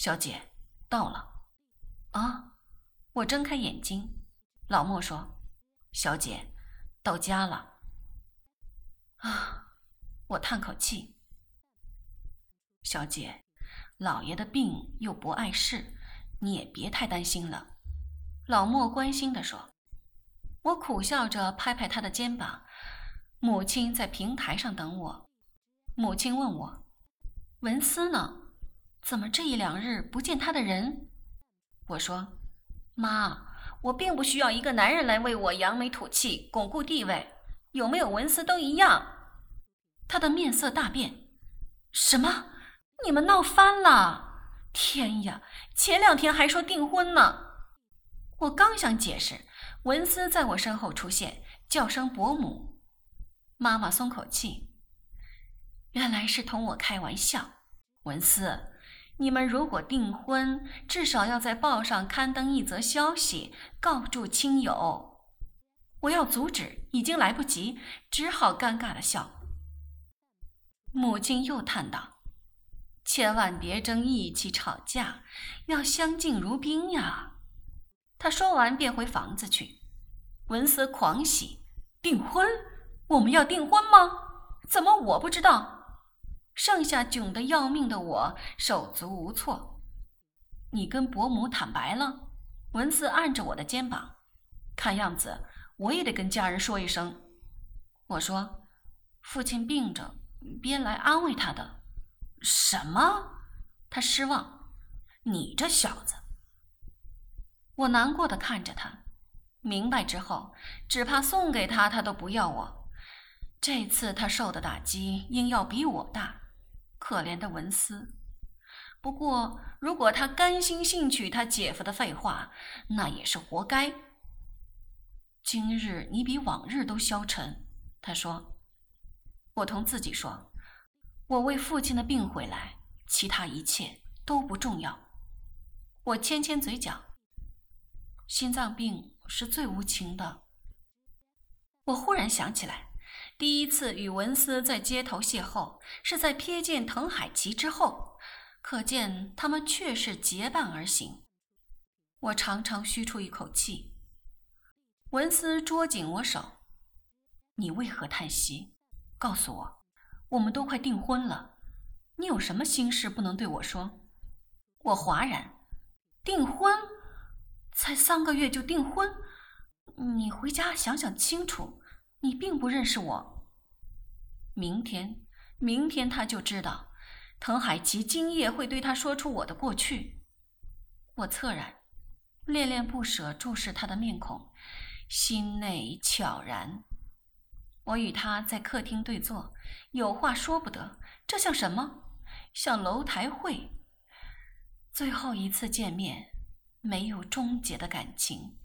小姐，到了。啊！我睁开眼睛，老莫说：“小姐，到家了。”啊！我叹口气。小姐，老爷的病又不碍事，你也别太担心了。”老莫关心地说。我苦笑着拍拍他的肩膀。母亲在平台上等我。母亲问我：“文思呢？怎么这一两日不见他的人？”我说：“妈，我并不需要一个男人来为我扬眉吐气、巩固地位，有没有文思都一样。”他的面色大变。什么？你们闹翻了？天呀！前两天还说订婚呢。我刚想解释，文思在我身后出现，叫声伯母。妈妈松口气，原来是同我开玩笑。文思，你们如果订婚，至少要在报上刊登一则消息，告诉亲友。我要阻止，已经来不及，只好尴尬的笑。母亲又叹道：“千万别争义气吵架，要相敬如宾呀。”他说完便回房子去。文思狂喜，订婚。我们要订婚吗？怎么我不知道？剩下窘得要命的我手足无措。你跟伯母坦白了？文字按着我的肩膀，看样子我也得跟家人说一声。我说：“父亲病着，便来安慰他的。”什么？他失望。你这小子！我难过的看着他，明白之后，只怕送给他，他都不要我。这次他受的打击应要比我大，可怜的文思。不过，如果他甘心信取他姐夫的废话，那也是活该。今日你比往日都消沉，他说。我同自己说，我为父亲的病回来，其他一切都不重要。我牵牵嘴角，心脏病是最无情的。我忽然想起来。第一次与文思在街头邂逅，是在瞥见滕海奇之后，可见他们确是结伴而行。我长长吁出一口气。文思捉紧我手：“你为何叹息？告诉我，我们都快订婚了，你有什么心事不能对我说？”我哗然：“订婚？才三个月就订婚？你回家想想清楚。”你并不认识我。明天，明天他就知道，藤海奇今夜会对他说出我的过去。我侧然，恋恋不舍注视他的面孔，心内悄然。我与他在客厅对坐，有话说不得。这像什么？像楼台会。最后一次见面，没有终结的感情。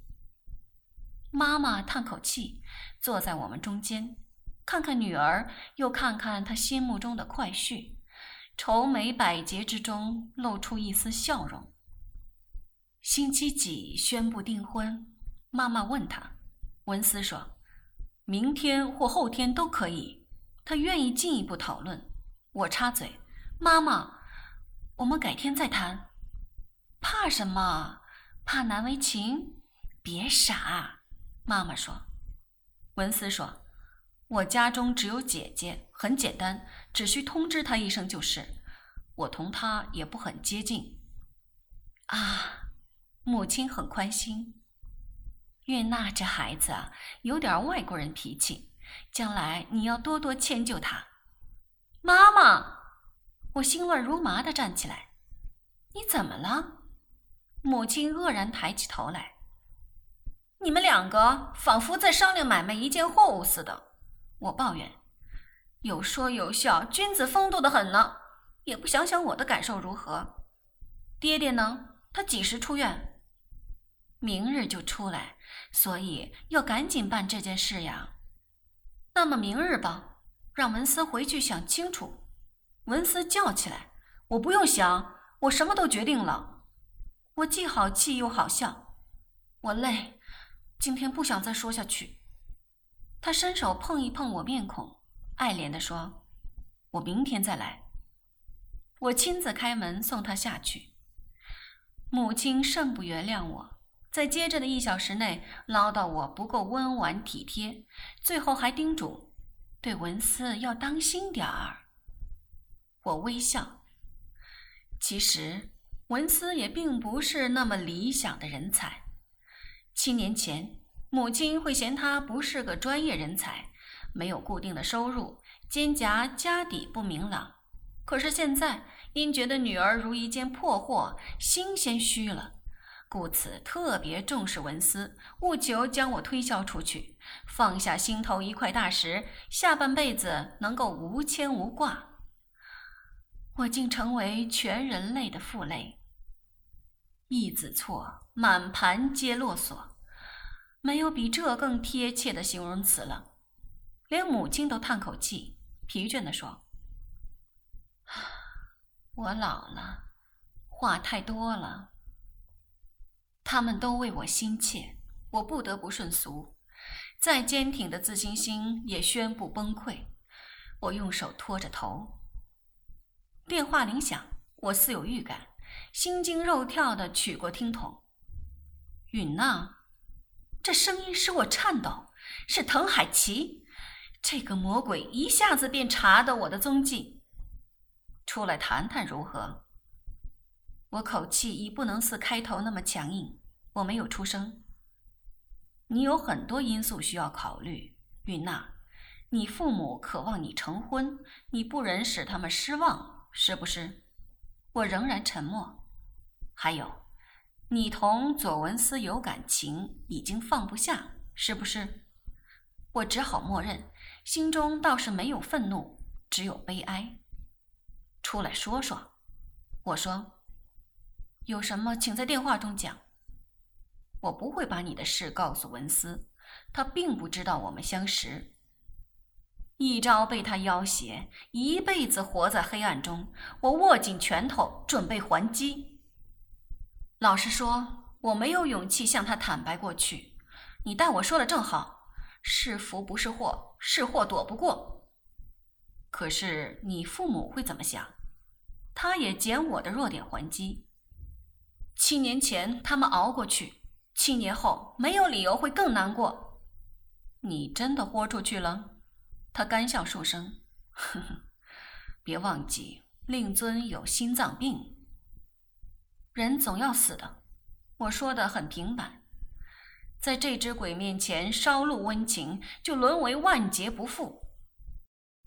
妈妈叹口气，坐在我们中间，看看女儿，又看看她心目中的快婿，愁眉百结之中露出一丝笑容。星期几宣布订婚？妈妈问他。文思说：“明天或后天都可以。”他愿意进一步讨论。我插嘴：“妈妈，我们改天再谈。”怕什么？怕难为情？别傻。妈妈说：“文思说，我家中只有姐姐，很简单，只需通知她一声就是。我同她也不很接近。”啊，母亲很宽心。月娜这孩子啊，有点外国人脾气，将来你要多多迁就她。妈妈，我心乱如麻的站起来。你怎么了？母亲愕然抬起头来。你们两个仿佛在商量买卖一件货物似的，我抱怨，有说有笑，君子风度的很呢，也不想想我的感受如何。爹爹呢？他几时出院？明日就出来，所以要赶紧办这件事呀。那么明日吧，让文思回去想清楚。文思叫起来：“我不用想，我什么都决定了。”我既好气又好笑，我累。今天不想再说下去。他伸手碰一碰我面孔，爱怜地说：“我明天再来。”我亲自开门送他下去。母亲甚不原谅我，在接着的一小时内唠叨我不够温婉体贴，最后还叮嘱对文思要当心点儿。我微笑。其实文思也并不是那么理想的人才。七年前，母亲会嫌他不是个专业人才，没有固定的收入，肩胛家底不明朗。可是现在，因觉得女儿如一件破货，心先虚了，故此特别重视文思，务求将我推销出去，放下心头一块大石，下半辈子能够无牵无挂。我竟成为全人类的负累。一子错，满盘皆落索，没有比这更贴切的形容词了。连母亲都叹口气，疲倦地说：“我老了，话太多了。他们都为我心切，我不得不顺俗。再坚挺的自信心也宣布崩溃。我用手托着头。”电话铃响，我似有预感，心惊肉跳的取过听筒。允娜，这声音使我颤抖，是滕海奇。这个魔鬼一下子便查到我的踪迹，出来谈谈如何？我口气已不能似开头那么强硬，我没有出声。你有很多因素需要考虑，允娜。你父母渴望你成婚，你不忍使他们失望。是不是？我仍然沉默。还有，你同左文思有感情，已经放不下，是不是？我只好默认，心中倒是没有愤怒，只有悲哀。出来说说。我说，有什么请在电话中讲。我不会把你的事告诉文思，他并不知道我们相识。一朝被他要挟，一辈子活在黑暗中。我握紧拳头，准备还击。老实说，我没有勇气向他坦白过去。你待我说的正好，是福不是祸，是祸躲不过。可是你父母会怎么想？他也捡我的弱点还击。七年前他们熬过去，七年后没有理由会更难过。你真的豁出去了？他干笑数声，哼哼，别忘记，令尊有心脏病。人总要死的，我说的很平板。在这只鬼面前稍露温情，就沦为万劫不复。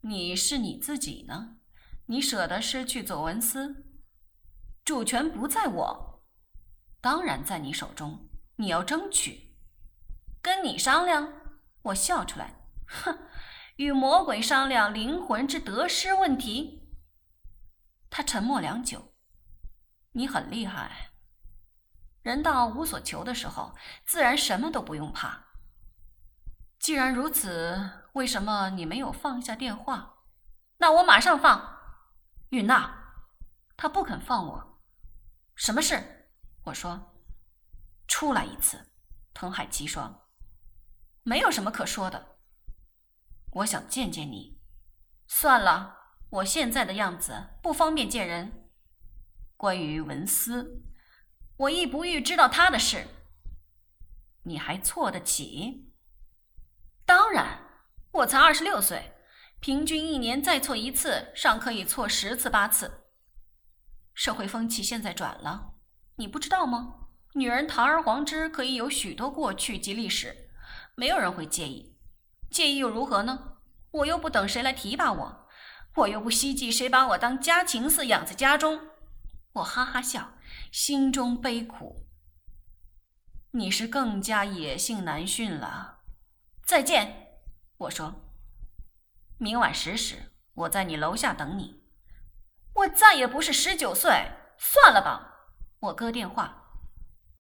你是你自己呢？你舍得失去左文思？主权不在我，当然在你手中。你要争取，跟你商量？我笑出来，哼。与魔鬼商量灵魂之得失问题。他沉默良久。你很厉害。人到无所求的时候，自然什么都不用怕。既然如此，为什么你没有放下电话？那我马上放。允娜，他不肯放我。什么事？我说。出来一次。滕海奇说。没有什么可说的。我想见见你，算了，我现在的样子不方便见人。关于文思，我亦不欲知道他的事。你还错得起？当然，我才二十六岁，平均一年再错一次，尚可以错十次八次。社会风气现在转了，你不知道吗？女人堂而皇之，可以有许多过去及历史，没有人会介意。介意又如何呢？我又不等谁来提拔我，我又不希冀谁把我当家禽饲养在家中。我哈哈笑，心中悲苦。你是更加野性难驯了。再见，我说。明晚十时，我在你楼下等你。我再也不是十九岁，算了吧。我搁电话。